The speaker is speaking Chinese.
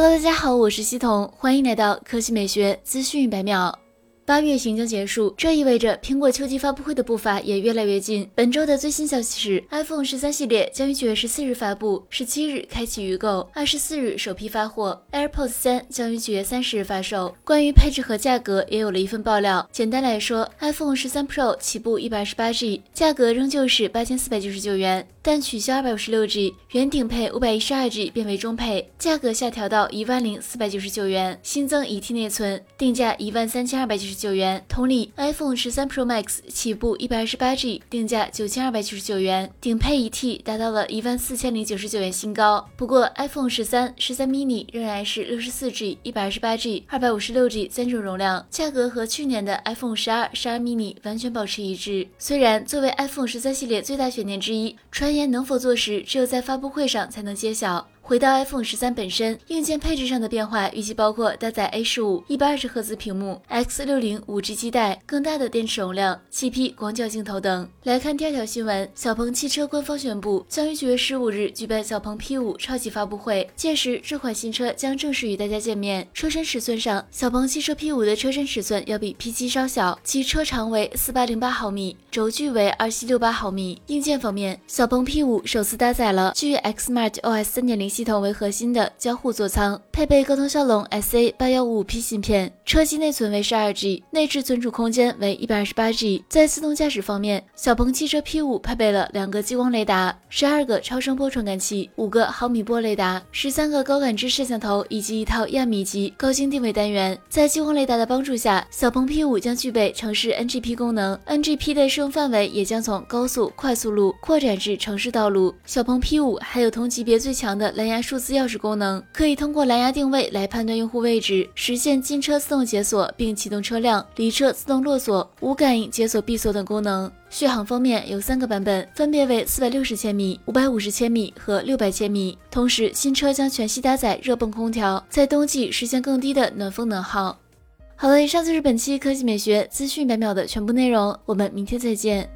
Hello，大家好，我是西彤，欢迎来到科技美学资讯一百秒。八月行将结束，这意味着苹果秋季发布会的步伐也越来越近。本周的最新消息是，iPhone 十三系列将于九月十四日发布，十七日开启预购，二十四日首批发货。AirPods 三将于九月三十日发售。关于配置和价格，也有了一份爆料。简单来说，iPhone 十三 Pro 起步一百二十八 G，价格仍旧是八千四百九十九元，但取消二百五十六 G，原顶配五百一十二 G 变为中配，价格下调到一万零四百九十九元，新增一 T 内存，定价一万三千二百九十。九元。同理，iPhone 十三 Pro Max 起步一百二十八 G，定价九千二百九十九元，顶配一 T 达到了一万四千零九十九元新高。不过，iPhone 十三、十三 mini 仍然是六十四 G、一百二十八 G、二百五十六 G 三种容量，价格和去年的 iPhone 十二、十二 mini 完全保持一致。虽然作为 iPhone 十三系列最大悬念之一，传能否坐实，只有在发布会上才能揭晓。回到 iPhone 十三本身，硬件配置上的变化预计包括搭载 A 十五一百二十赫兹屏幕、X 六零五 G 基带、更大的电池容量、七 P 广角镜头等。来看第二条新闻，小鹏汽车官方宣布将于九月十五日举办小鹏 P 五超级发布会，届时这款新车将正式与大家见面。车身尺寸上，小鹏汽车 P 五的车身尺寸要比 P 七稍小，其车长为四八零八毫米，轴距为二七六八毫米。硬件方面，小鹏 P 五首次搭载了基于 Xmart OS 三点零系统为核心的交互座舱，配备高通骁龙 SA 八幺五五 P 芯片，车机内存为十二 G，内置存储空间为一百二十八 G。在自动驾驶方面，小鹏汽车 P 五配备了两个激光雷达、十二个超声波传感器、五个毫米波雷达、十三个高感知摄像头以及一套亚米级高精定位单元。在激光雷达的帮助下，小鹏 P 五将具备城市 NGP 功能，NGP 的适用范围也将从高速快速路扩展至城市道路。小鹏 P 五还有同级别最强的蓝蓝牙数字。钥匙功能可以通过蓝牙定位来判断用户位置，实现进车自动解锁并启动车辆，离车自动落锁、无感应解锁闭锁等功能。续航方面有三个版本，分别为四百六十千米、五百五十千米和六百千米。同时，新车将全系搭载热泵空调，在冬季实现更低的暖风能耗。好了，以上就是本期科技美学资讯百秒的全部内容，我们明天再见。